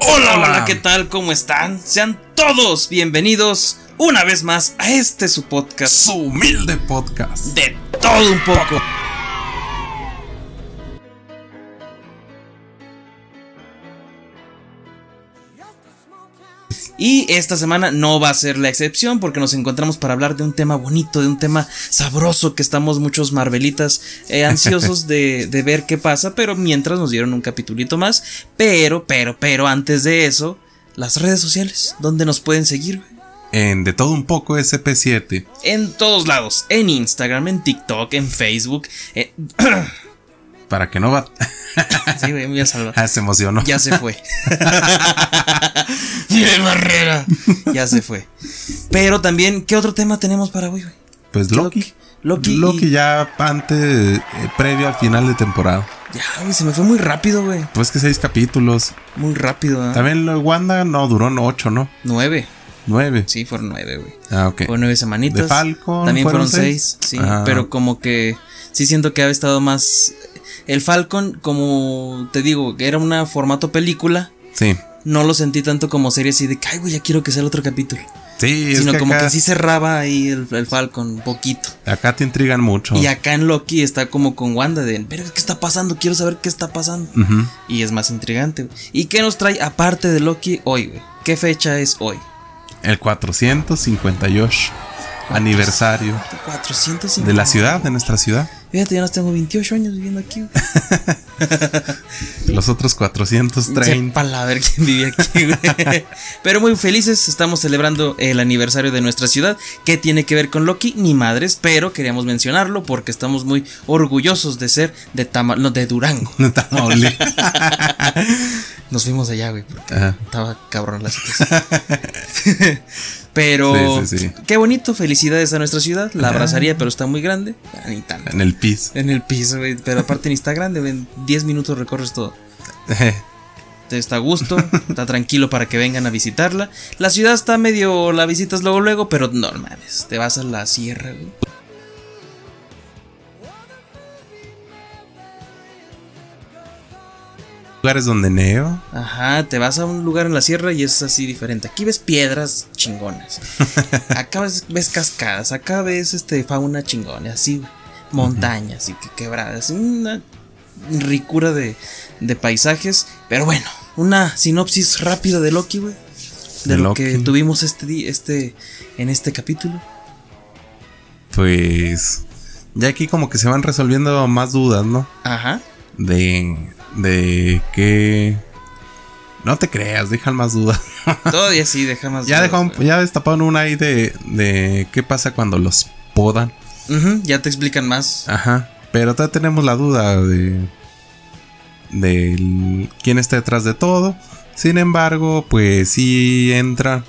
Hola, hola, ¿qué tal? ¿Cómo están? Sean todos bienvenidos una vez más a este su podcast. Su humilde podcast. De todo un poco. Y esta semana no va a ser la excepción porque nos encontramos para hablar de un tema bonito, de un tema sabroso que estamos muchos marvelitas eh, ansiosos de, de, ver qué pasa, pero mientras nos dieron un capitulito más. Pero, pero, pero antes de eso, las redes sociales, ¿dónde nos pueden seguir? En De Todo Un Poco SP7. En todos lados, en Instagram, en TikTok, en Facebook. En... Para que no va. sí, güey, voy a salvar. Ah, se emocionó. Ya se fue. ¡Tiene barrera! Ya se fue. Pero también, ¿qué otro tema tenemos para hoy, güey? Pues Loki. Loki. Loki, y... ya antes, eh, previo al final de temporada. Ya, güey, se me fue muy rápido, güey. Pues que seis capítulos. Muy rápido, ¿eh? También Wanda no duró ocho, ¿no? Nueve. Nueve. Sí, fueron nueve, güey. Ah, ok. Fueron nueve semanitas. De Falcon. También fueron, seis. seis. Sí, ah. pero como que sí siento que ha estado más el Falcon, como te digo, era un formato película. Sí. No lo sentí tanto como serie así de que, ay, güey, ya quiero que sea el otro capítulo. Sí, Sino es que como acá, que sí cerraba ahí el, el, Falcon un poquito. Acá te intrigan mucho. Y acá en Loki está como con Wanda de, pero ¿qué está pasando? Quiero saber qué está pasando. Uh -huh. Y es más intrigante. Güey. ¿Y qué nos trae aparte de Loki hoy, güey? ¿Qué fecha es hoy? El 458 aniversario 450. de la ciudad, de nuestra ciudad. Fíjate, ya nos tengo 28 años viviendo aquí. Los otros 430. Sepa la ver quién vive aquí, güey. Pero muy felices, estamos celebrando el aniversario de nuestra ciudad. ¿Qué tiene que ver con Loki? Ni madres, pero queríamos mencionarlo porque estamos muy orgullosos de ser de, Tama no, de Durango. Nos fuimos allá, güey, porque Ajá. estaba cabrón la situación. Pero sí, sí, sí. qué bonito, felicidades a nuestra ciudad. La abrazaría, pero está muy grande. Ni tanto. En el piso. En el piso, güey. Pero aparte ni está grande, en 10 minutos recorres todo. está a gusto, está tranquilo para que vengan a visitarla. La ciudad está medio, la visitas luego, luego, pero no mames, te vas a la sierra, güey. Lugares donde neo. Ajá, te vas a un lugar en la sierra y es así diferente. Aquí ves piedras chingonas. acá ves, ves, cascadas, acá ves este fauna chingona, así montañas uh -huh. y que quebradas, una ricura de, de, paisajes. Pero bueno, una sinopsis rápida de Loki, güey. De, de, lo Loki. que tuvimos este, este en este capítulo. Pues ya aquí como que se van resolviendo más dudas, ¿no? Ajá. De de que no te creas, dejan más dudas. Todavía sí, deja más ya dudas. Dejó, ya destaparon una ahí de, de qué pasa cuando los podan. Uh -huh, ya te explican más. Ajá. Pero todavía tenemos la duda de. de quién está detrás de todo. Sin embargo, pues sí entra.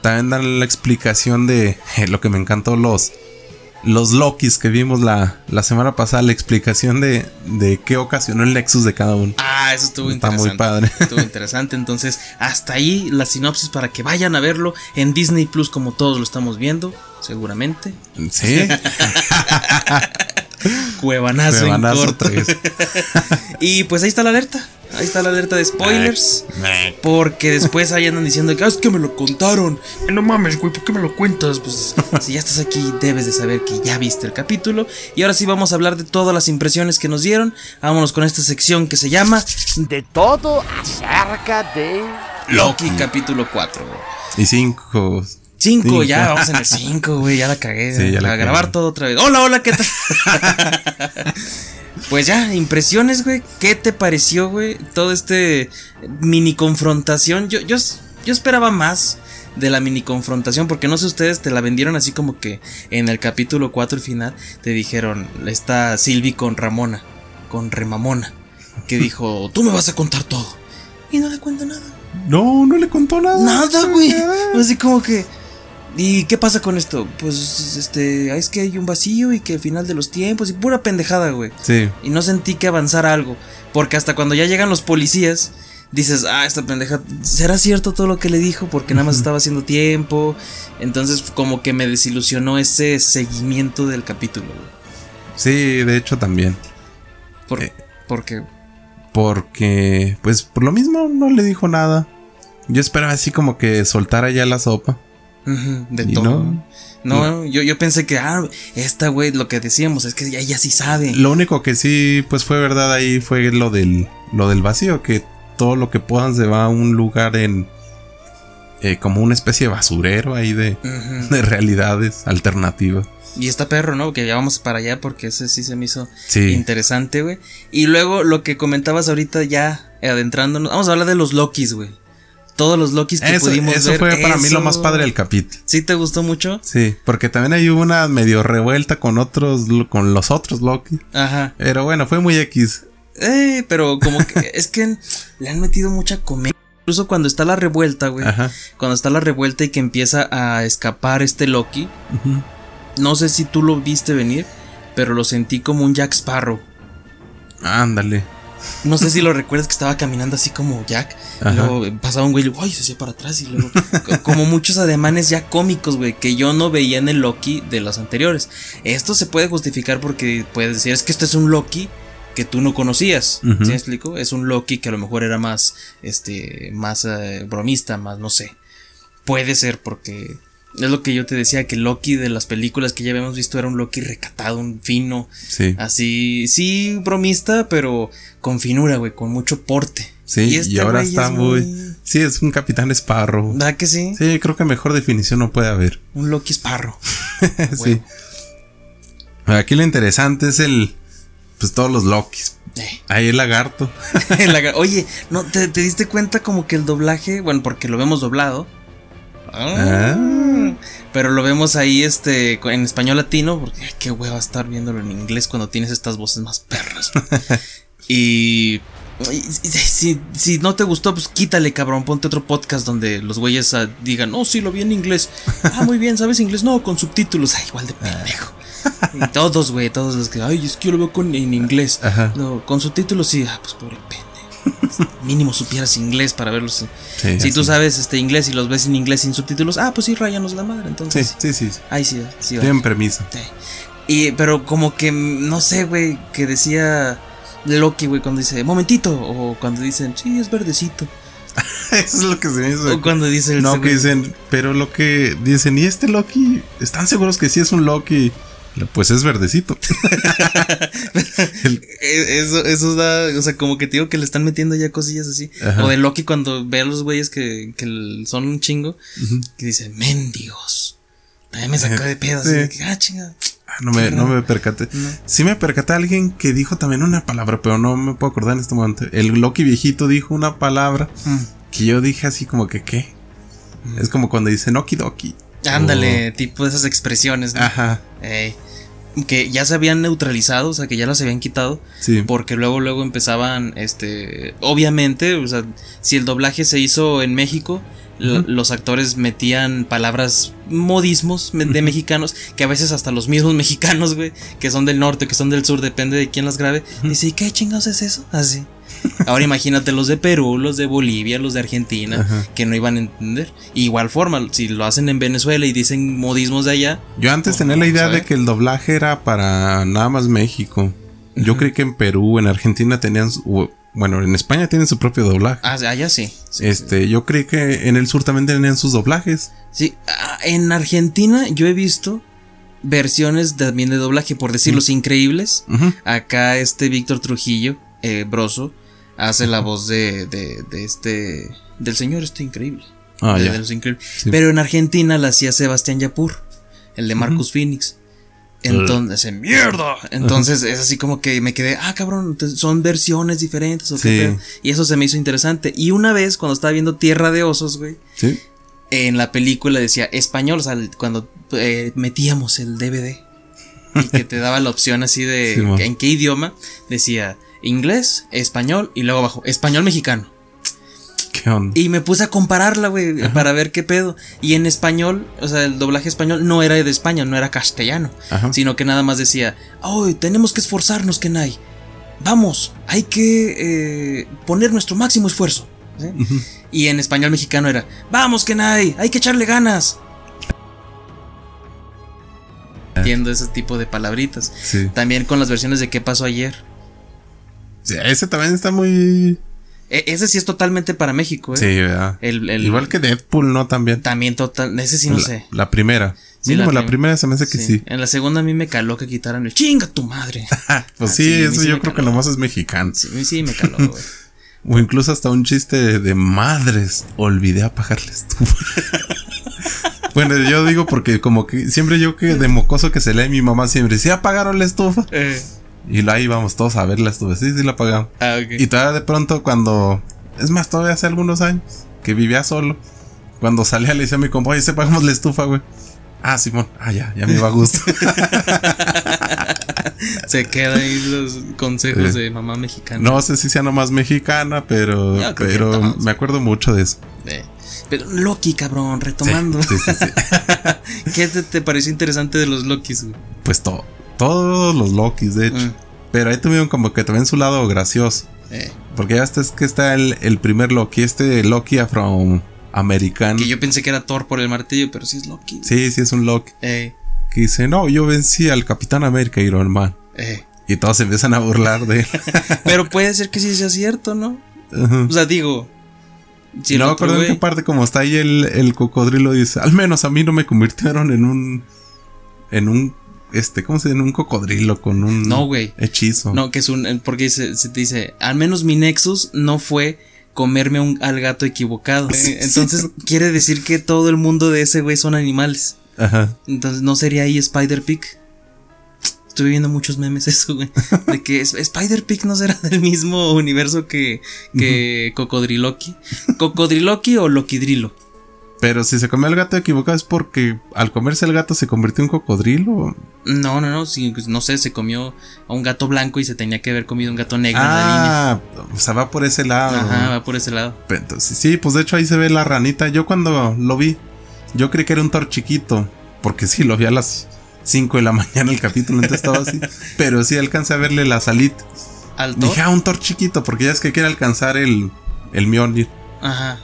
También dan la explicación de lo que me encantó los los Lokis que vimos la, la semana pasada, la explicación de, de, qué ocasionó el Nexus de cada uno. Ah, eso estuvo Está interesante. muy padre. Estuvo interesante. Entonces, hasta ahí la sinopsis para que vayan a verlo en Disney Plus, como todos lo estamos viendo, seguramente. Sí. Cuevanazo, Cuevanazo en corto. y pues ahí está la alerta. Ahí está la alerta de spoilers. Porque después ahí andan diciendo que ah, es que me lo contaron. No mames, güey, ¿por qué me lo cuentas? Pues si ya estás aquí, debes de saber que ya viste el capítulo. Y ahora sí vamos a hablar de todas las impresiones que nos dieron. Vámonos con esta sección que se llama De todo acerca de Loki, capítulo 4. Y 5. 5, ya vamos en el 5, güey, ya la cagué. Sí, ya la a cagué. grabar todo otra vez. Hola, hola, ¿qué tal? Pues ya, impresiones, güey. ¿Qué te pareció, güey? Todo este mini confrontación. Yo, yo, yo esperaba más de la mini confrontación, porque no sé ustedes, te la vendieron así como que en el capítulo 4, el final, te dijeron, está Silvi con Ramona, con Remamona, que dijo, tú me vas a contar todo. Y no le cuento nada. No, no le contó nada. Nada, güey. Así como que. ¿Y qué pasa con esto? Pues este, es que hay un vacío y que al final de los tiempos y pura pendejada, güey. Sí. Y no sentí que avanzara algo. Porque hasta cuando ya llegan los policías, dices, ah, esta pendeja, ¿será cierto todo lo que le dijo? Porque nada más estaba haciendo tiempo. Entonces, como que me desilusionó ese seguimiento del capítulo, güey. Sí, de hecho también. Por- Eh. Porque. Porque, pues por lo mismo no le dijo nada. Yo esperaba así como que soltara ya la sopa. De todo. no. No, yo, yo pensé que, ah, esta güey, lo que decíamos, es que ella, ella sí sabe. Lo único que sí, pues fue verdad ahí fue lo del, lo del vacío, que todo lo que puedan se va a un lugar en... eh, como una especie de basurero ahí de, realidades alternativas. Y está perro, ¿no? Que ya vamos para allá porque ese sí se me hizo Sí. interesante, güey. Y luego lo que comentabas ahorita ya adentrándonos, vamos a hablar de los Lokis, güey. Todos los Lokis que Eso, pudimos eso ver. fue para mí lo eso- más padre del capítulo. ¿Sí te gustó mucho? Sí, porque también hay una medio revuelta con otros, con los otros Loki. Ajá. Pero bueno, fue muy X. Eh, pero como que es que le han metido mucha comedia. Incluso cuando está la revuelta, güey. Ajá. Cuando está la revuelta y que empieza a escapar este Loki. Ujú. No sé si tú lo viste venir, pero lo sentí como un Jack Sparrow. Ándale. No sé si lo recuerdas que estaba caminando así como Jack. y luego pasaba un güey y ay, se hacía para atrás. Y luego, co- como muchos ademanes ya cómicos, güey, que yo no veía en el Loki de los anteriores. Esto se puede justificar porque puedes decir, es que esto es un Loki que tú no conocías. ¿Sí me explico? Es un Loki que a lo mejor era más, este, más eh, bromista, más, no sé. Puede ser porque es lo que yo te decía, que Loki de las películas que ya habíamos visto era un Loki recatado, un fino, Sí. así, sí, bromista, pero con finura, güey, con mucho porte. Sí, y, este ahora está es muy... Sí, es un capitán Sparrow. ¿Verdad que sí? Sí, creo que mejor definición no puede haber. Un Loki Sparrow. sí. Aquí lo interesante es el... Pues todos los Lokis. Eh. Ahí el lagarto. La- Oye, ¿no te, te diste cuenta como que el doblaje, bueno, porque lo vemos doblado. Ah. Pero lo vemos ahí este en español latino, porque ay, qué hueva estar viéndolo en inglés cuando tienes estas voces más perras. y, si, si no te gustó, pues quítale, cabrón, ponte otro podcast donde los güeyes ah, digan, "Oh, sí, lo vi en inglés." Ah, muy bien, ¿sabes inglés? No, con subtítulos. Ay, igual de pendejo. Y todos, güey, todos los que, ay, es que yo lo veo con, en inglés. No, con subtítulos sí, ah, pues pobre pendejo. Mínimo supieras inglés para verlos. Sí, si tú sabes este inglés y los ves en inglés sin subtítulos, ah, pues sí, rayanos la madre, entonces. sí, sí. sí. Ahí sí, sí. Tienen. Sí. Y, pero como que, no sé, güey, que decía Loki, güey, cuando dice, momentito, o cuando dicen, sí, es verdecito. Eso es lo que se me hizo. O cuando dice el No, que dicen, pero lo que dicen, ¿y este Loki? ¿Están seguros que sí es un Loki? Pues es verdecito. Eh, Eso, eso da, o sea, como que te digo que le están metiendo ya cosillas así. Ajá. O de Loki cuando ve a los güeyes que, que son un chingo, que dicen, mendigos. Mí me sacó de pedo, así Sí. que, ah, chinga. Ah, no, me, no me percaté. No. Sí me percaté a alguien que dijo también una palabra, pero no me puedo acordar en este momento. El Loki viejito dijo una palabra Mm. que yo dije así como que, ¿qué? Es como cuando dicen Okidoki. Ándale, tipo esas expresiones, ¿no? Ajá, Ey. que ya se habían neutralizado, o sea, que ya las habían quitado, sí. porque luego luego empezaban este obviamente, o sea, si el doblaje se hizo en México, los actores metían palabras modismos de mexicanos que a veces hasta los mismos mexicanos, güey, que son del norte, que son del sur, depende de quién las grabe, dice, "¿Y qué chingados es eso?" Así. Ahora imagínate los de Perú, los de Bolivia, los de Argentina, Ajá. que no iban a entender. Igual forma, si lo hacen en Venezuela y dicen modismos de allá, Yo antes tenía la idea ¿sabe? de que el doblaje era para nada más México. Yo Ujú. creí que en Perú, en Argentina tenían, bueno, en España tienen su propio doblaje. ah, allá sí. sí, este, yo creí que en el sur también tenían sus doblajes. Sí, ah, en Argentina yo he visto versiones también de doblaje, por decir Los Increíbles. Acá este Víctor Trujillo, eh, Broso, hace la voz de, de, de este, del señor este increíble. Ah, de, ya. de Los Increíbles. Sí. Pero en Argentina la hacía Sebastián Yapur, el de Marcus Phoenix. Entonces, mierda. Entonces es así como que me quedé, ah, cabrón, son versiones diferentes o qué Sí. pedo?". Y eso se me hizo interesante. Y una vez, cuando estaba viendo Tierra de Osos, güey, Sí. en la película decía español, o sea, cuando eh, metíamos el DVD y que te daba la opción así de Sí, en qué idioma, decía inglés, español y luego abajo español mexicano. ¿Qué onda? Y me puse a compararla, güey, para ver qué pedo. Y en español, o sea, el doblaje español no era de España, no era castellano, Ajá. sino que nada más decía, ¡ay, tenemos que esforzarnos, Kenai! Vamos, hay que eh, poner nuestro máximo esfuerzo. ¿sí? Y en español mexicano era, ¡vamos, Kenai! ¡Hay que echarle ganas! Entiendo ese tipo de palabritas. Sí. También con las versiones de ¿Qué pasó ayer? Sí, ese también está muy. E- ese sí es totalmente para México, ¿eh? Sí, ¿verdad? El- el- Igual que Deadpool, ¿no? También. También total, ese sí no la, sé. la primera. Sí, Mínimo la la, prim- primera se me hace que sí. En la segunda a mí me caló que quitaran el chinga tu madre. Pues Ah, sí, eso yo creo que caló. nomás es mexicano. Sí, a mí sí me caló, güey. O incluso hasta un chiste de, de madres. Olvidé apagar la estufa. bueno, yo digo porque como que siempre yo que de mocoso que se lee mi mamá siempre, ¿sí apagaron la estufa? Eh, Y ahí vamos todos a ver la estufa. Sí, sí la apagamos. ah, ok. Y todavía de pronto cuando... Es más, todavía hace algunos años que vivía solo. Cuando salía le decía a mi compa, oye, se apagamos la estufa, güey. Ah, Simón. Ah, ya, ya me iba a gusto. Se queda ahí los consejos Sí. de mamá mexicana. no sé si sea nomás mexicana, pero... Pero me acuerdo mucho de eso. Eh, Pero Loki, cabrón, retomando. Sí, sí, sí. ¿Qué te, te pareció interesante de los Lokis, güey? Pues todo. Todos los Lokis, de hecho. Mm. Pero ahí tuvieron como que también su lado gracioso. Eh, Porque ya este es que está el, el primer Loki, este Loki afroamericano. que yo pensé que era Thor por el martillo, pero sí es Loki. Sí, sí, es un Loki. Eh, Que dice, no, yo vencí al Capitán América Iron Man. eh. Y todos se empiezan a burlar de él. Pero puede ser que sí sea cierto, ¿no? O sea, digo. Si no me acuerdo en qué parte, como está ahí el, el cocodrilo, dice, al menos a mí no me convirtieron en un... En un... Este, ¿cómo se dice? En un cocodrilo con un... No, güey. Hechizo. No, que es un. Porque se, se te dice, al menos mi Nexus no fue comerme un- al gato equivocado. Sí, Eh, Entonces quiere decir que todo el mundo de ese güey son animales. Ajá. Entonces no sería ahí Spider Pig. Estuve viendo muchos memes eso, güey. De que Spider Pig no será del mismo universo que, que Cocodriloqui. ¿Cocodriloqui o Loquidrilo? Pero si se comió al gato equivocado es porque al comerse el gato se convirtió en cocodrilo. No, no, no. Sí, pues, no sé, se comió a un gato blanco y se tenía que haber comido un gato negro en la línea. Ah, o sea, va por ese lado. Ajá, va por ese lado. Entonces, sí, pues de hecho ahí se ve la ranita. Yo cuando lo vi, yo creí que era un Thor chiquito. Porque sí, lo vi a las 5 de la mañana el capítulo, entonces estaba así. Pero sí alcancé a verle las alitas. ¿Al Thor? Dije, ah, un Thor chiquito, porque ya es que quiere alcanzar el, el Mjolnir. Ajá.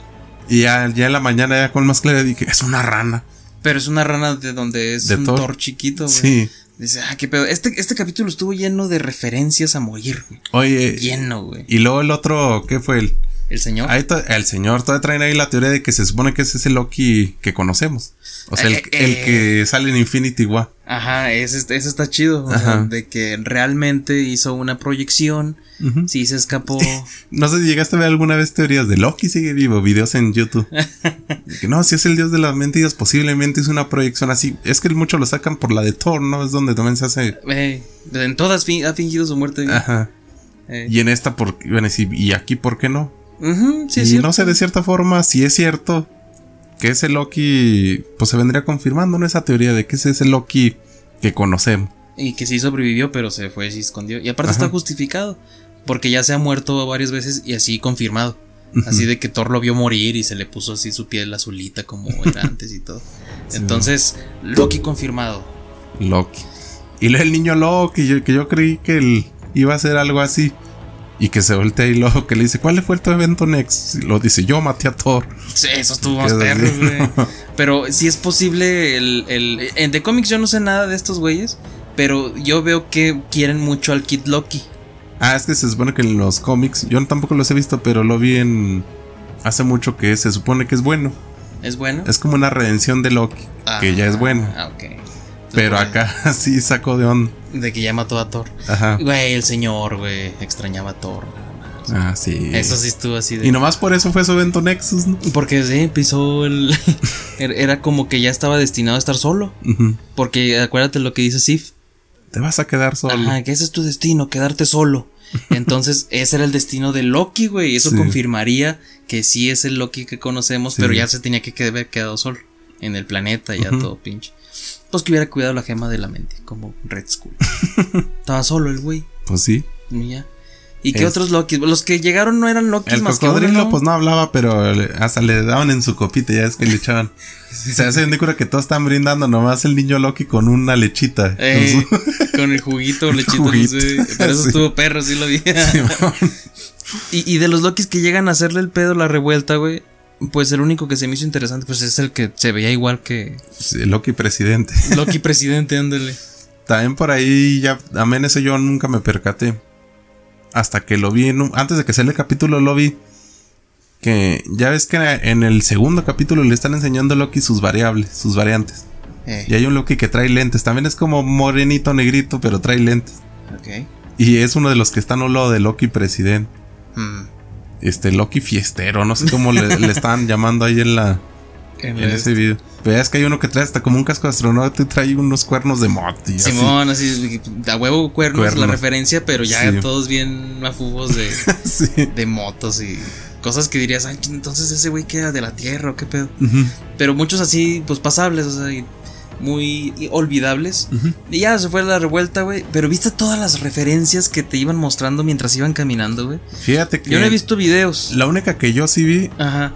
Y ya, ya en la mañana, ya con más claridad, dije, es una rana. Pero es una rana de donde es ¿De un Thor? Thor chiquito, güey. Sí. Dice, ah, qué pedo. Este, este capítulo estuvo lleno de referencias a morir, güey. Oye, Lleno, güey. y luego el otro, ¿qué fue el? El señor. Ahí el señor todavía traen ahí la teoría de que se supone que es ese Loki que conocemos. O sea, el, Eh, el eh. que sale en Infinity War. Ajá, ese, ese está chido. o sea, Ajá. de que realmente hizo una proyección. Ujú. Sí se escapó. No sé si llegaste a ver alguna vez teorías de Loki sigue vivo, videos en YouTube. Que no, si es el dios de las mentiras, posiblemente hizo una proyección así. Es que mucho lo sacan por la de Thor, ¿no? Es donde también se hace. Eh, en todas ha fingido su muerte. Ajá. Eh. Y en esta, por, bueno, y aquí, ¿por qué no? Sí, y es no sé, de cierta forma, si es cierto que ese Loki, pues se vendría confirmando, ¿no? Esa teoría de que ese es el Loki que conocemos. Y que sí sobrevivió, pero se fue y se escondió. Y aparte Ajá. está justificado. Porque ya se ha muerto varias veces y así confirmado. Así de que Thor lo vio morir y se le puso así su piel azulita como era antes y todo. Entonces, Loki confirmado. Loki. Y el niño Loki, yo- que yo creí que él iba a hacer algo así. Y que se voltea y luego que le dice, ¿cuál fue tu evento next? Y lo dice, yo maté a Thor. Sí, eso estuvo más perro, güey. Pero si es posible el, el... En The Comics yo no sé nada de estos güeyes. Pero yo veo que quieren mucho al Kid Loki. Ah, es que se supone que en los cómics, yo tampoco los he visto, pero lo vi en... Hace mucho que se supone que es bueno. ¿Es bueno? Es como una redención de Loki, que ya es bueno. Ah, ok. Pero acá sí sacó de onda. De que ya mató a Thor. Ajá. Güey, el señor, güey. Extrañaba a Thor. Ah, sí. Eso sí estuvo así de. Y nomás por eso fue su evento Nexus, ¿no? Porque sí, pisó el. era- Era como que ya estaba destinado a estar solo. Porque acuérdate lo que dice Sif. Te vas a quedar solo. Ajá, que ese es tu destino, quedarte solo. Entonces, ese era el destino de Loki, güey. y Eso Sí. confirmaría que sí es el Loki que conocemos, Sí. pero ya se tenía que haber quedado solo en el planeta, ya todo pinche. Pues que hubiera cuidado la gema de la mente, como Red Skull. Estaba solo el güey. Pues sí. y ya. ¿Y qué Es- otros Loki? Los que llegaron no eran Loki El más que uno, pues no hablaba, pero hasta le daban en su copita, ya es que le echaban. Se hace de cura que todos están brindando, nomás el niño Loki con una lechita. Eh, con su- con el juguito, Juguito. no sé. Pero eso Sí. estuvo perro, sí lo vi. Y, y de los Lokis que llegan a hacerle el pedo, la revuelta, güey. Pues el único que se me hizo interesante, pues es el que se veía igual que Sí, Loki presidente. Loki presidente, ándale. También por ahí ya, amén, eso yo nunca me percaté. Hasta que lo vi, en un- antes de que saliera el capítulo lo vi. Que ya ves que en el segundo capítulo le están enseñando a Loki sus variables, sus variantes. Eh, Y hay un Loki que trae lentes, también es como morenito, negrito, pero trae lentes. ok. Y es uno de los que están al lado de Loki presidente. Mm. Este Loki fiestero, no sé cómo le, le están llamando ahí en la En en ese video. Veas que hay uno que trae hasta como un casco de astronauta y trae unos cuernos de moto y así. Simón, así, a huevo cuernos, Cuernos. la referencia, pero ya Sí. todos bien mafugos de, Sí. de motos y cosas que dirías, ay, entonces ese güey queda de la tierra o qué pedo. Pero muchos así, pues pasables, o sea, y muy olvidables. Y ya se fue la revuelta, güey. Pero viste todas las referencias que te iban mostrando mientras iban caminando, güey. Fíjate que Yo no he visto videos. la única que yo sí vi, Ajá.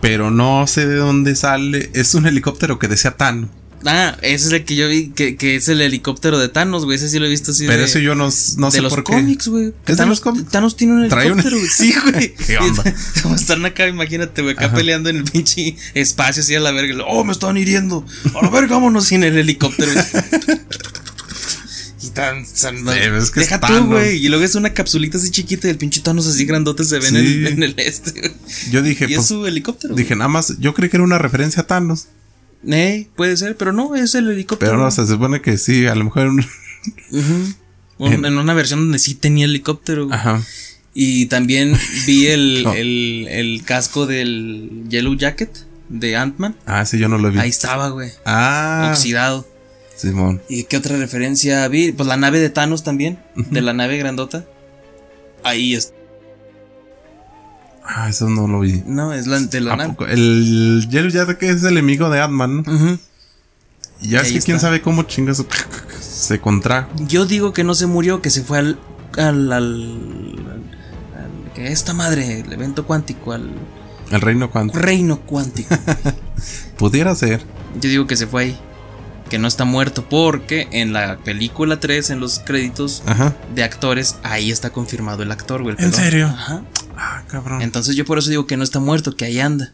pero no sé de dónde sale, es un helicóptero que decía Tano. Ah, ese es el que yo vi, que, que es el helicóptero de Thanos, güey. Ese sí lo he visto así Pero de, eso yo no, no de sé los por qué. cómics, güey. Que ¿Es de Thanos, los cómics? Thanos tiene un helicóptero, güey. Sí, güey. ¿Qué onda? Como están acá, imagínate, güey, acá Ajá. peleando en el pinche espacio así a la verga. Oh, me están hiriendo. A la verga, vámonos sin el helicóptero. Y tan, tan- es que deja es tú, güey. Y luego es una capsulita así chiquita y el pinche Thanos así grandote se ve en, el, en el este, güey. Yo dije, Y es pues, su helicóptero. dije nada más, yo creí que era una referencia a Thanos. Eh, puede ser, pero no, es el helicóptero. Pero no, se supone que sí, a lo mejor. un- Ujú. Un- en una versión donde sí tenía helicóptero. güey. Ajá. Y también vi el, No. el, el casco del Yellow Jacket de Ant-Man. Ah, sí, yo no lo vi. Ahí estaba, güey. Ah, Oxidado. Simón. ¿Y qué otra referencia vi? Pues la nave de Thanos también. De la nave grandota. Ahí es. Ah, eso no lo vi. No, es la de la ¿A nave. poco? El Yellow Jacket es el enemigo de. Ujú. Y ya es que quién sabe cómo chingas se contrajo. Yo digo que no se murió, que se fue al. al. al. que esta madre, el evento cuántico, al El reino cuántico. reino cuántico. Pudiera ser. Yo digo que se fue ahí. Que no está muerto porque en la película 3, en los créditos Ajá. de actores, ahí está confirmado el actor, güey. el ¿En serio? Ajá. Ah, cabrón. Entonces yo por eso digo que no está muerto, que ahí anda.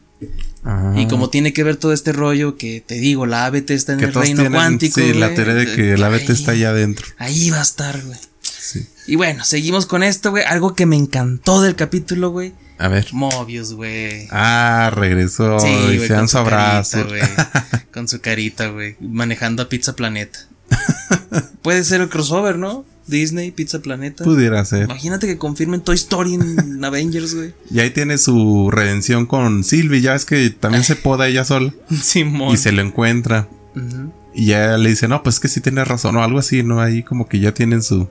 Ajá. Y como tiene que ver todo este rollo que te digo, la ABT está en que el reino tienen, cuántico. sí, la teoría de que la beta ahí- está allá adentro. Ahí va a estar, güey. Sí. Y bueno, seguimos con esto, güey. Algo que me encantó del capítulo, güey. A ver. Mobius, güey. Ah, regresó Sí, y güey, se dan con su abrazo. carita, güey. Con su carita, güey. Manejando a Pizza Planeta. Puede ser el crossover, ¿no? Disney, Pizza Planeta. Pudiera ser. Imagínate que confirmen Toy Story en Avengers, güey. Y ahí tiene su redención con Sylvie. Ya es que también se poda ella sola. Simón. Y se lo encuentra. Y ya le dice, no, pues que sí tienes razón. O algo así, ¿no? Ahí como que ya tienen su.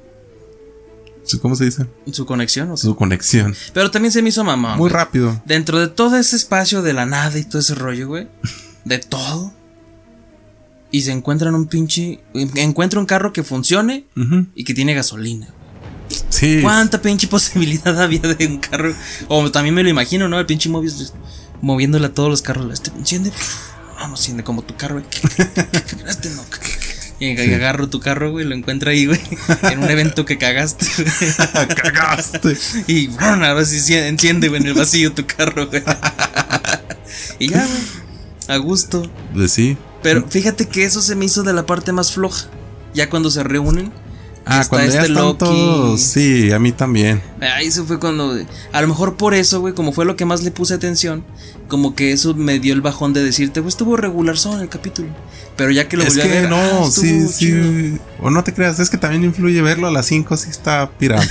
su ¿Cómo se dice? Su conexión, o sea. Su conexión. Pero también se me hizo mamá. Muy rápido. Dentro de todo ese espacio de la nada y todo ese rollo, güey. De todo. Y se encuentran un pinche. Encuentra un carro que funcione y que tiene gasolina. Sí. ¿Cuánta pinche posibilidad había de un carro? O también me lo imagino, ¿no? El pinche Mobius moviéndole a todos los carros. Este enciende. No enciende como tu carro. Este no. Y agarro tu carro, güey, lo encuentro ahí, güey. En un evento que cagaste, güey. Cagaste. Y bueno, ahora sí enciende, güey, en el vacío tu carro, güey. Y ya, güey. A gusto. Pues sí. Pero fíjate que eso se me hizo de la parte más floja. Ya cuando se reúnen. Ah, está cuando ya este están Loki. todos. Sí, a mí también. Ahí se fue cuando. A lo mejor por eso, güey, como fue lo que más le puse atención. Como que eso me dio el bajón de decirte, pues estuvo regular solo en el capítulo. Pero ya que lo es volví que a ver. no, ah, sí, sí. O no te creas, es que también influye verlo a las 5, sí está pirata.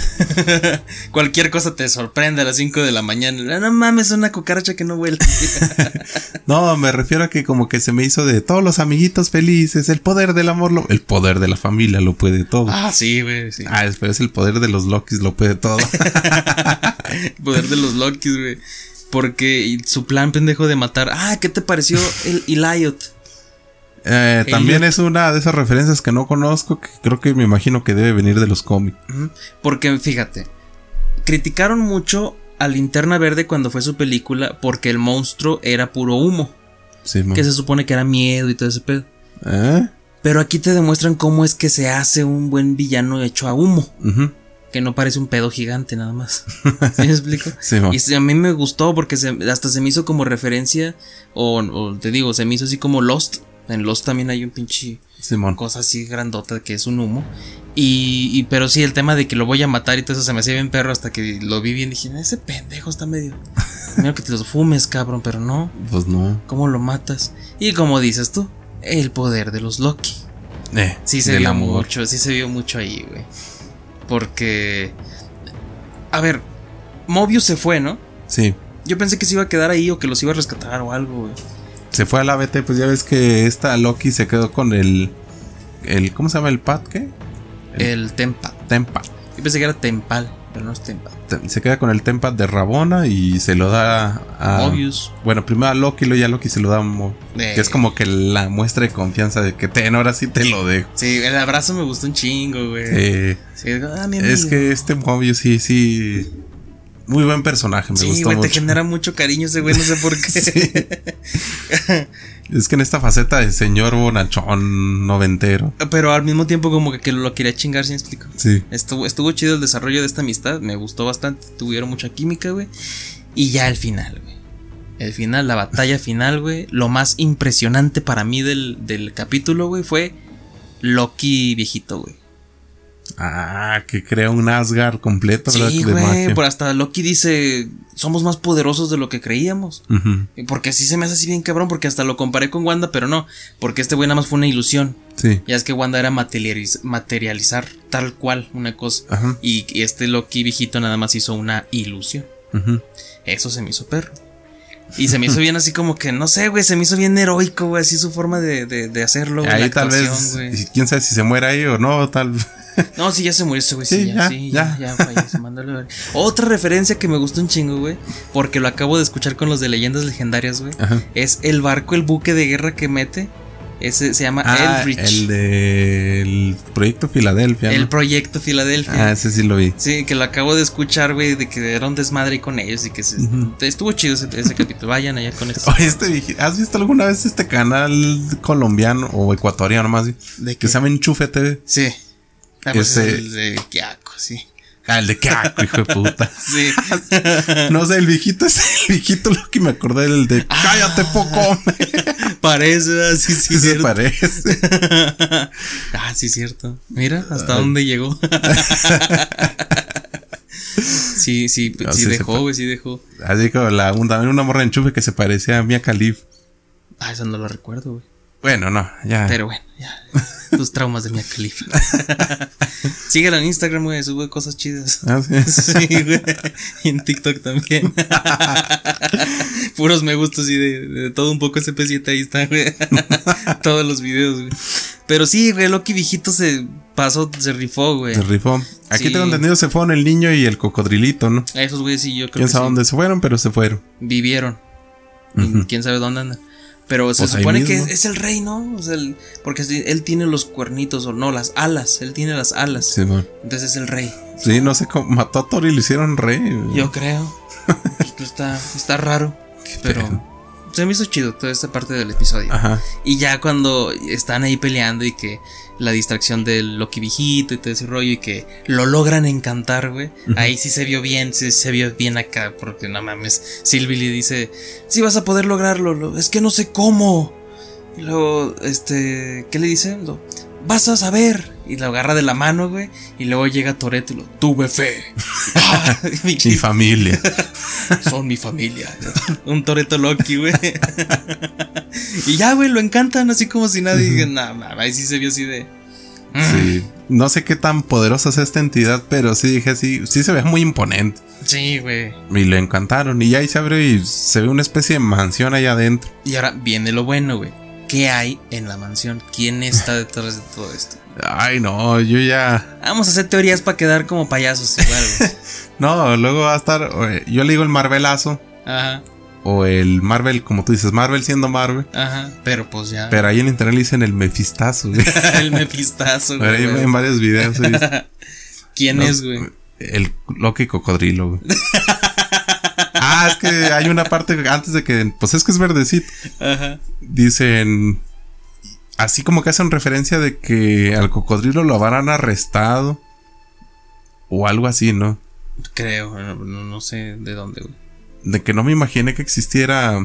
Cualquier cosa te sorprende a las 5 de la mañana. No mames, una cucaracha que no huele. no, me refiero a que como que se me hizo de todos los amiguitos felices, el poder del amor, lo- el poder de la familia lo puede todo. Ah, ah, sí, güey, sí. pero es el poder de los Lokis lo puede todo. Poder de los Lokis, güey. Porque su plan pendejo de matar. Ah, ¿qué te pareció el Eliot? Eh, también es una de esas referencias que no conozco, que creo que me imagino que debe venir de los cómics. Porque fíjate, criticaron mucho a Linterna Verde cuando fue su película porque el monstruo era puro humo, Sí, que se supone que era miedo y todo ese pedo. ¿Eh? Pero aquí te demuestran cómo es que se hace un buen villano hecho a humo, Ujú. Que no parece un pedo gigante nada más. ¿Sí me explico? Sí. Y a mí me gustó porque se- hasta se me hizo como referencia, o, o te digo, se me hizo así como Lost. En Lost también hay un pinche Simón. cosa así grandota que es un humo. Y, y- pero sí, el tema de que lo voy a matar y todo eso se me hacía bien perro hasta que lo vi bien. Dije, ese pendejo está medio. Mira que te los fumes, cabrón, pero no. Pues no. ¿Cómo lo matas? Y como dices tú, el poder de los Loki. Eh, Sí se vio amor. mucho, sí se vio mucho ahí, güey. Porque. A ver, Mobius se fue, ¿no? Sí. Yo pensé que se iba a quedar ahí o que los iba a rescatar o algo, güey. Se fue a la BT, pues ya ves que esta Loki se quedó con el. el ¿Cómo se llama el Pat? ¿Qué? El Tempa. Tempa. Yo pensé que era Tempal, pero no es Tempa. Te- Se queda con el Tempa de Rabona y se lo da a. Mobius. Bueno, primero a Loki, luego ya Loki se lo da a Mo- Eh. Que es como que la muestra de confianza de que ten, ahora sí te lo dejo. Sí, el abrazo me gustó un chingo, güey. Eh, Sí, ah, es que este Mobius sí, sí. Muy buen personaje, me Sí, gustó güey, te mucho. genera mucho cariño ese güey, no sé por qué. Es que en esta faceta de señor bonachón noventero. Pero al mismo tiempo como que, que lo quería chingar, ¿sí me explico? Sí. Estuvo, estuvo chido el desarrollo de esta amistad, me gustó bastante, tuvieron mucha química, güey. Y ya el final, güey. El final, la batalla final, güey. Lo más impresionante para mí del, del capítulo, güey, fue Loki viejito, güey. Ah, que crea un Asgard completo, ¿verdad? Sí, güey, por hasta Loki dice, somos más poderosos de lo que creíamos. Porque así se me hace así bien cabrón, porque hasta lo comparé con Wanda, pero no, porque este güey nada más fue una ilusión. Sí. Ya es que Wanda era materializ- materializar tal cual una cosa. Y y este Loki viejito nada más hizo una ilusión. Eso se me hizo perro. Y se me hizo bien así como que, no sé, güey, se me hizo bien heroico, güey, así su forma de, de, de hacerlo. Ahí la tal vez, quién sabe si se muere ahí o no, tal. No, sí, ya se murió ese güey, sí, Sí, ya, ya, sí, ya, ya. ya, ver. Otra referencia que me gustó un chingo, güey, porque lo acabo de escuchar con los de leyendas legendarias, güey, es el barco, el buque de guerra que mete. Ese se llama Ah, Eldritch. el del proyecto Filadelfia. El proyecto Filadelfia. Ah, ese sí lo vi. Sí, que lo acabo de escuchar, güey, de que era un desmadre con ellos y que se- estuvo chido ese, ese capítulo. Vayan allá con esto. Oye, este ¿has visto alguna vez este canal colombiano o ecuatoriano más? ¿De Que qué? se llama Enchufe TV. Sí. Ah, pues Este- es el de Kiako, sí. Ah, el de asco, hijo de puta. Sí. No sé, el viejito es el viejito lo que me acordé del de cállate poco. Parece, ah, sí, sí, cierto. parece. ah, sí, cierto. Mira hasta dónde llegó. sí, sí, No, sí, dejó, güey, sí dejó. Así como la, también una morra de enchufe que se parecía a Mia Khalif. Ah, eso no lo recuerdo, güey. Bueno, no, ya. Pero bueno, ya. Tus traumas de Mia Khalifa. Síguela en Instagram, güey, sube cosas chidas. Ah, sí. Sí, güey. Y en TikTok también. Puros me gustos y de, de todo un poco ese P7 ahí está, güey. Todos los videos, güey. Pero sí, güey, Loki viejito se pasó, se rifó, güey. Se rifó. Aquí Sí. tengo entendido se fueron el niño y el cocodrilito, ¿no? A esos güeyes sí, yo creo Quién que sabe sí. dónde se fueron, pero se fueron. Vivieron. Quién sabe dónde andan. Pero se Pues supone que es, es el rey, ¿no? O sea, el- porque él tiene los cuernitos, o no, las alas. Él tiene las alas. Sí, bueno. Entonces es el rey. Sí, no sé cómo. Mató a Thor y lo hicieron rey. Yo creo. Esto está, está raro. Pero se me hizo chido toda esta parte del episodio. Ajá. Y ya cuando están ahí peleando y que la distracción del Loki viejito y todo ese rollo y que lo logran encantar, güey. Ahí sí se vio bien, sí se vio bien acá, porque no mames. Sylvie le dice, sí vas a poder lograrlo, lo- es que no sé cómo. Y luego, este, ¿qué le dice? Lo, vas a saber. Y lo agarra de la mano, güey. Y luego llega Toreto y lo, tuve fe. Mi familia. son mi familia. Un Toreto Loki, güey. y ya, güey, lo encantan así como si nadie. diga, Nah, nah, ahí sí se vio así de. Sí. No sé qué tan poderosa es esta entidad, pero sí dije sí, sí se ve muy imponente. Sí, güey. Y lo encantaron. Y ya ahí se abre y se ve una especie de mansión allá adentro. Y ahora viene lo bueno, güey. ¿Qué hay en la mansión? ¿Quién está detrás de todo esto? Ay, no, yo ya. Vamos a hacer teorías para quedar como payasos igual, güey. No, luego va a estar. eh, Yo le digo el Marvelazo. Ajá, O el Marvel, como tú dices, Marvel siendo Marvel. ajá. Pero pues ya. Pero ahí en internet le dicen el Mefistazo, güey. El mefistazo, Pero ahí güey. en varios videos. visto. ¿Quién No, es, güey? El Loki cocodrilo, güey. Ah, es que hay una parte antes de que. Pues es que es verdecito. Ajá. Dicen. Así como que hacen referencia de que al cocodrilo lo habrán arrestado. O algo así, ¿no? Creo, no, sé de dónde, güey. De que no me imaginé que existiera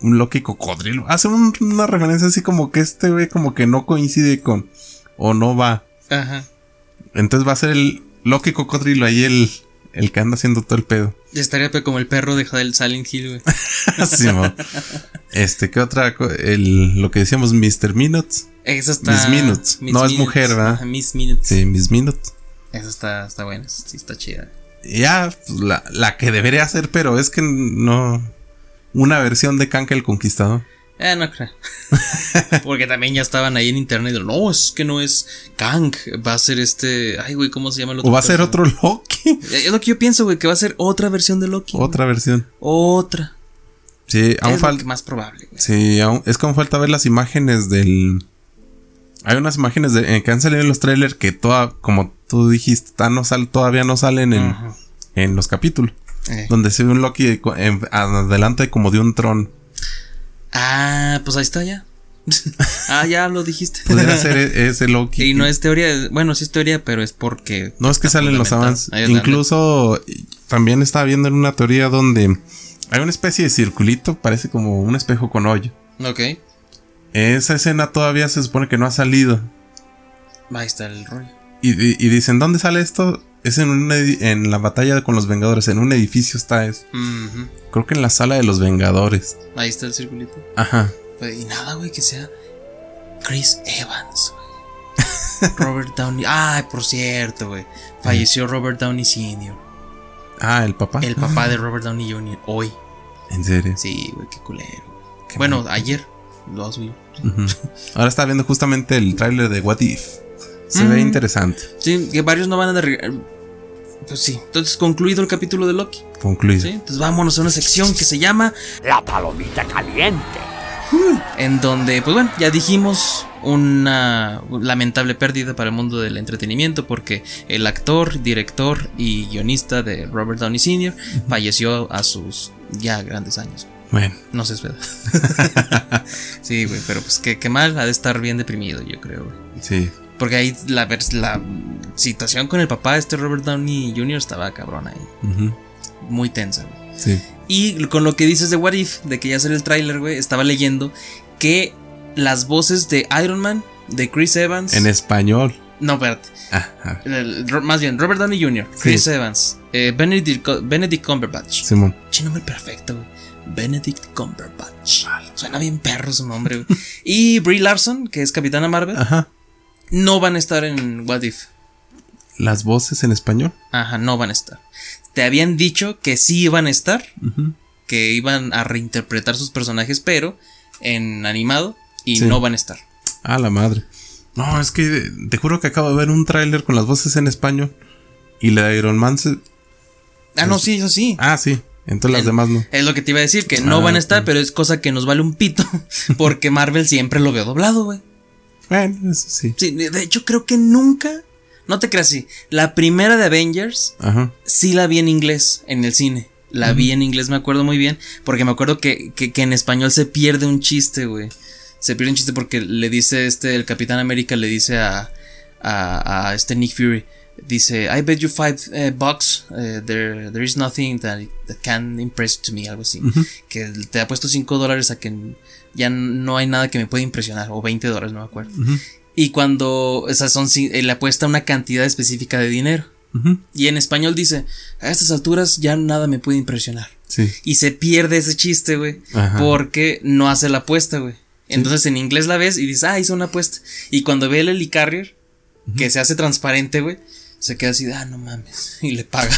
un Loki cocodrilo. Hacen un- una referencia así como que este güey como que no coincide con. O no va. Ajá. Entonces va a ser el Loki cocodrilo ahí el, el que anda haciendo todo el pedo. Ya estaría como el perro de del Silent Hill, güey. Sí, mo. este, ¿qué otra? El, lo que decíamos, Mr. Minutes. Esa está. Miss Minutes. No, es mujer, ¿verdad? Ajá, Miss Minutes. Sí, Miss Minutes. Esa está, está buena, sí, está chida. Ya, pues, la, la que debería ser, pero es que no. Una versión de Kanka el Conquistador. Eh, no creo. Porque también ya estaban ahí en internet. y, No, es que no es Kang. Va a ser este. Ay, güey, ¿cómo se llama el otro? O va a ser otro Loki. Es lo que yo pienso, güey, que va a ser otra versión de Loki. Otra versión. Otra. Sí, aún falta. más probable, güey. Sí, aún- es aún falta ver las imágenes del. Hay unas imágenes de, eh, que han salido en los trailers que toda, como tú dijiste, ta- no sal- todavía no salen en, en los capítulos. Eh. Donde se ve un Loki en- adelante como de un trono. Ah, pues ahí está ya. ah, ya lo dijiste. Pudiera ser e- ese Loki. Y no es teoría, bueno, sí es teoría, pero es porque. No es que salen los avances. Incluso también estaba viendo en una teoría donde hay una especie de circulito, parece como un espejo con hoyo. Ok. Esa escena todavía se supone que no ha salido. Ahí está el rollo. Y, y- y dicen, ¿dónde sale esto? Es en, un edi- en la batalla con los Vengadores. En un edificio está eso. Creo que en la sala de los Vengadores. Ahí está el circulito. Ajá. Pues, Y nada, güey, que sea Chris Evans, güey. Robert Downey. Ay, por cierto, güey. Falleció Robert Downey Sr., Ah, el papá. el papá de Robert Downey Jr. hoy. En serio. Sí, güey, qué culero. Qué bueno, mal. ayer lo subí. Ujú. Ahora está viendo justamente el tráiler de What If. Se ve interesante. Sí, que varios no van a. Pues sí, entonces concluido el capítulo de Loki. Concluido. Sí, entonces vámonos a una sección que se llama La palomita caliente. en donde, pues bueno, ya dijimos una lamentable pérdida para el mundo del entretenimiento porque el actor, director y guionista de Robert Downey Sr. falleció a sus ya grandes años. Bueno. No sé, espera. sí, güey, pero pues qué, qué mal, ha de estar bien deprimido, yo creo, güey. Sí. Porque ahí la, situación con el papá de este Robert Downey Jr. estaba cabrón ahí. Muy tensa, güey. Sí. Y con lo que dices de What If, de que ya salió el tráiler, güey, estaba leyendo que las voces de Iron Man, de Chris Evans. En español. no, espérate. Ah, ah, El- más bien, Robert Downey Jr., Chris Evans, eh, Benedict, Benedict Cumberbatch. Simón. Che, nombre perfecto, güey. Benedict Cumberbatch. Suena bien perro su nombre, güey. y Brie Larson, que es Capitana Marvel, Ajá. No van a estar en What If. Las voces en español. Ajá, no van a estar. Te habían dicho que sí iban a estar, que iban a reinterpretar sus personajes, pero en animado y Sí. no van a estar. Ah, la madre. No, es que te juro que acabo de ver un tráiler con las voces en español. Y la de Iron Man se... Ah, no, sí, eso sí. Ah, sí. Entonces las demás no. Es lo que te iba a decir, que no Ah, van a estar, pero es cosa que nos vale un pito, porque Marvel siempre lo veo doblado, güey. Bueno, eso sí. Sí, de hecho creo que nunca, no te creas así, la primera de Avengers Ajá. sí la vi en inglés en el cine. La vi en inglés, me acuerdo muy bien, porque me acuerdo que, que, que en español se pierde un chiste, güey. Se pierde un chiste porque le dice este, el Capitán América le dice a, a, a este Nick Fury, dice, I bet you five eh, bucks, eh, there, there is nothing that, that can impress to me, algo así. Que te ha puesto 5 dólares a que ya no hay nada que me pueda impresionar, o 20 dólares, no me acuerdo. Y cuando, o sea, son, eh, le apuesta una cantidad específica de dinero. Y en español dice, a estas alturas ya nada me puede impresionar. Sí. Y se pierde ese chiste, güey. Porque no hace la apuesta, güey. Entonces en inglés la ves y dices, ah, hizo una apuesta. Y cuando ve el helicarrier, que se hace transparente, güey, se queda así, de, ah, no mames. Y le paga,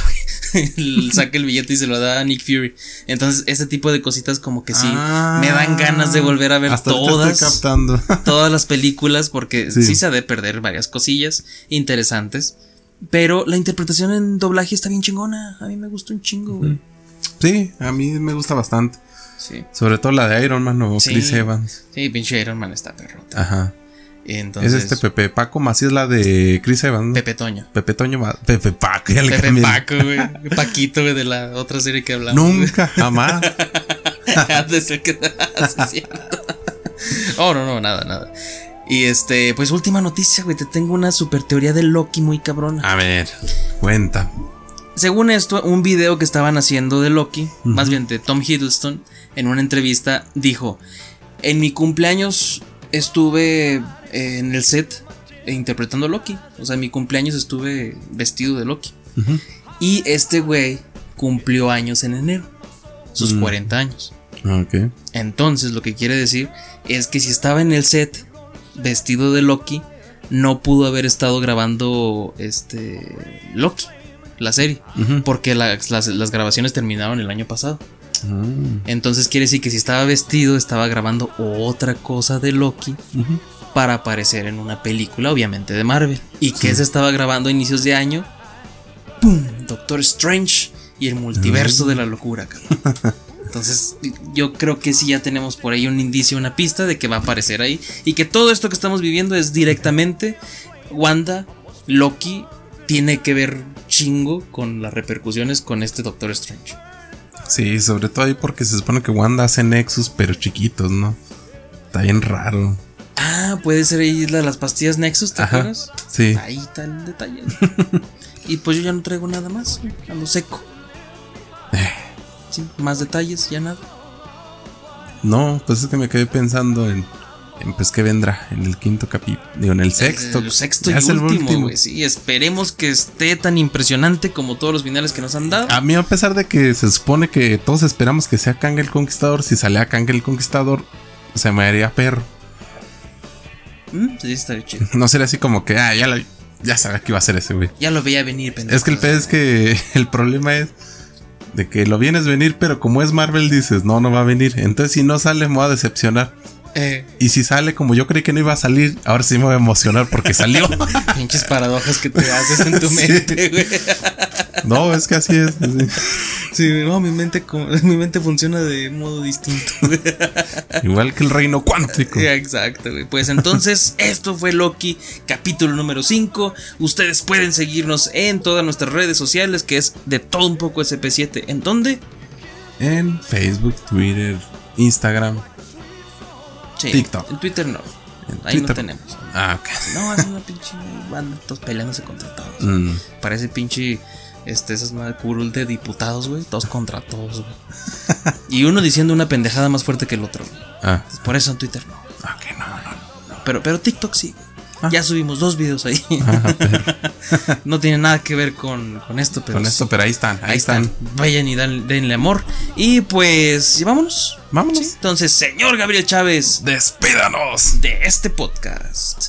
güey. Saca el billete y se lo da a Nick Fury. Entonces, ese tipo de cositas como que sí Ah. me dan ganas de volver a ver Hasta todas estoy captando. todas las películas porque Sí. sí. se ha de perder varias cosillas interesantes. Pero la interpretación en doblaje está bien chingona. A mí me gusta un chingo, güey. sí, a mí me gusta bastante. Sí. Sobre todo la de Iron Man o Sí. Chris Evans. Sí, pinche Iron Man está perrota. Ajá. Entonces, es este Pepe Paco Macías, la de Chris Evans. ¿no? Pepe Toño. Pepe Toño, Pepe Paco. ya le Pepe cambié Paco, güey. Paquito, güey, de la otra serie que hablamos. güey. Nunca, jamás. Antes de que sí, cierto. Oh, no, no, nada, nada. Y este, pues última noticia, güey. Te tengo una super teoría de Loki muy cabrona. A ver, cuenta. Según esto, un video que estaban haciendo de Loki, más bien de Tom Hiddleston, en una entrevista, dijo: En mi cumpleaños estuve en el set eh, interpretando a Loki. O sea, en mi cumpleaños estuve vestido de Loki. Y este güey cumplió años en enero, sus Mm. 40 años. Ok. Entonces, lo que quiere decir es que si estaba en el set vestido de Loki, no pudo haber estado grabando este Loki, la serie, porque las, las- las grabaciones terminaron el año pasado. Mm, Entonces quiere decir que si estaba vestido, estaba grabando otra cosa de Loki ujú. Para aparecer en una película, obviamente de Marvel. Y que se estaba grabando a inicios de año. ¡Pum! Doctor Strange y el multiverso de la locura, cabrón. Entonces, yo creo que sí ya tenemos por ahí un indicio, una pista de que va a aparecer ahí. Y que todo esto que estamos viviendo es directamente Wanda, Loki, tiene que ver chingo con las repercusiones con este Doctor Strange. Sí, sobre todo ahí porque se supone que Wanda hace Nexus, pero chiquitos, ¿no? Está bien raro. Ah, puede ser ahí la de las pastillas Nexus, ¿te Ajá, acuerdas? sí. Ahí está el detalle. y pues yo ya no traigo nada más, a lo seco. Eh. Sí, más detalles, ya nada. No, pues es que me quedé pensando en, en pues que vendrá en el quinto capítulo, digo, en el sexto. El sexto y el último, güey. Sí, esperemos que esté tan impresionante como todos los finales que nos han dado. A mí, a pesar de que se supone que todos esperamos que sea Kang el Conquistador, si sale a Kang el Conquistador, se me haría perro. Mm, sí, está chido. No sería así como que, ah, ya, lo- ya sabía que iba a ser ese, güey. Ya lo veía venir, pendejo. Es que el pedo es que el problema es de que lo vienes venir, pero como es Marvel, dices, no, no va a venir. Entonces, si no sale, me voy a decepcionar. Eh, Y si sale como yo creí que no iba a salir, ahora sí me voy a emocionar porque salió. pinches paradojas que te haces en tu mente, güey. No, es que así es. así. Sí, no, mi mente, mi mente funciona de modo distinto. Igual que el reino cuántico. Exacto, güey. Pues entonces, esto fue Loki, capítulo número 5. Ustedes pueden seguirnos en todas nuestras redes sociales, que es de todo un poco SP7. ¿En dónde? En Facebook, Twitter, Instagram. Sí, TikTok. En Twitter no. En Ahí no tenemos. Ah, ok. No, es una pinche banda, todos peleándose contra todos. Mm, Parece pinche. Este, esas madres curul de diputados, güey. Todos contra todos, güey. Y uno diciendo una pendejada más fuerte que el otro, güey. ah, Por eso en Twitter no. ok, no, no, no. Pero, pero TikTok sí. Ya subimos dos videos ahí. Ah, no tiene nada que ver con, con esto, pero. con esto, pero ahí están, ahí, Ahí están. están. Vayan y dan- denle amor. Y pues, vámonos. Vámonos. Sí, Entonces, señor Gabriel Chávez, Despídanos. de este podcast.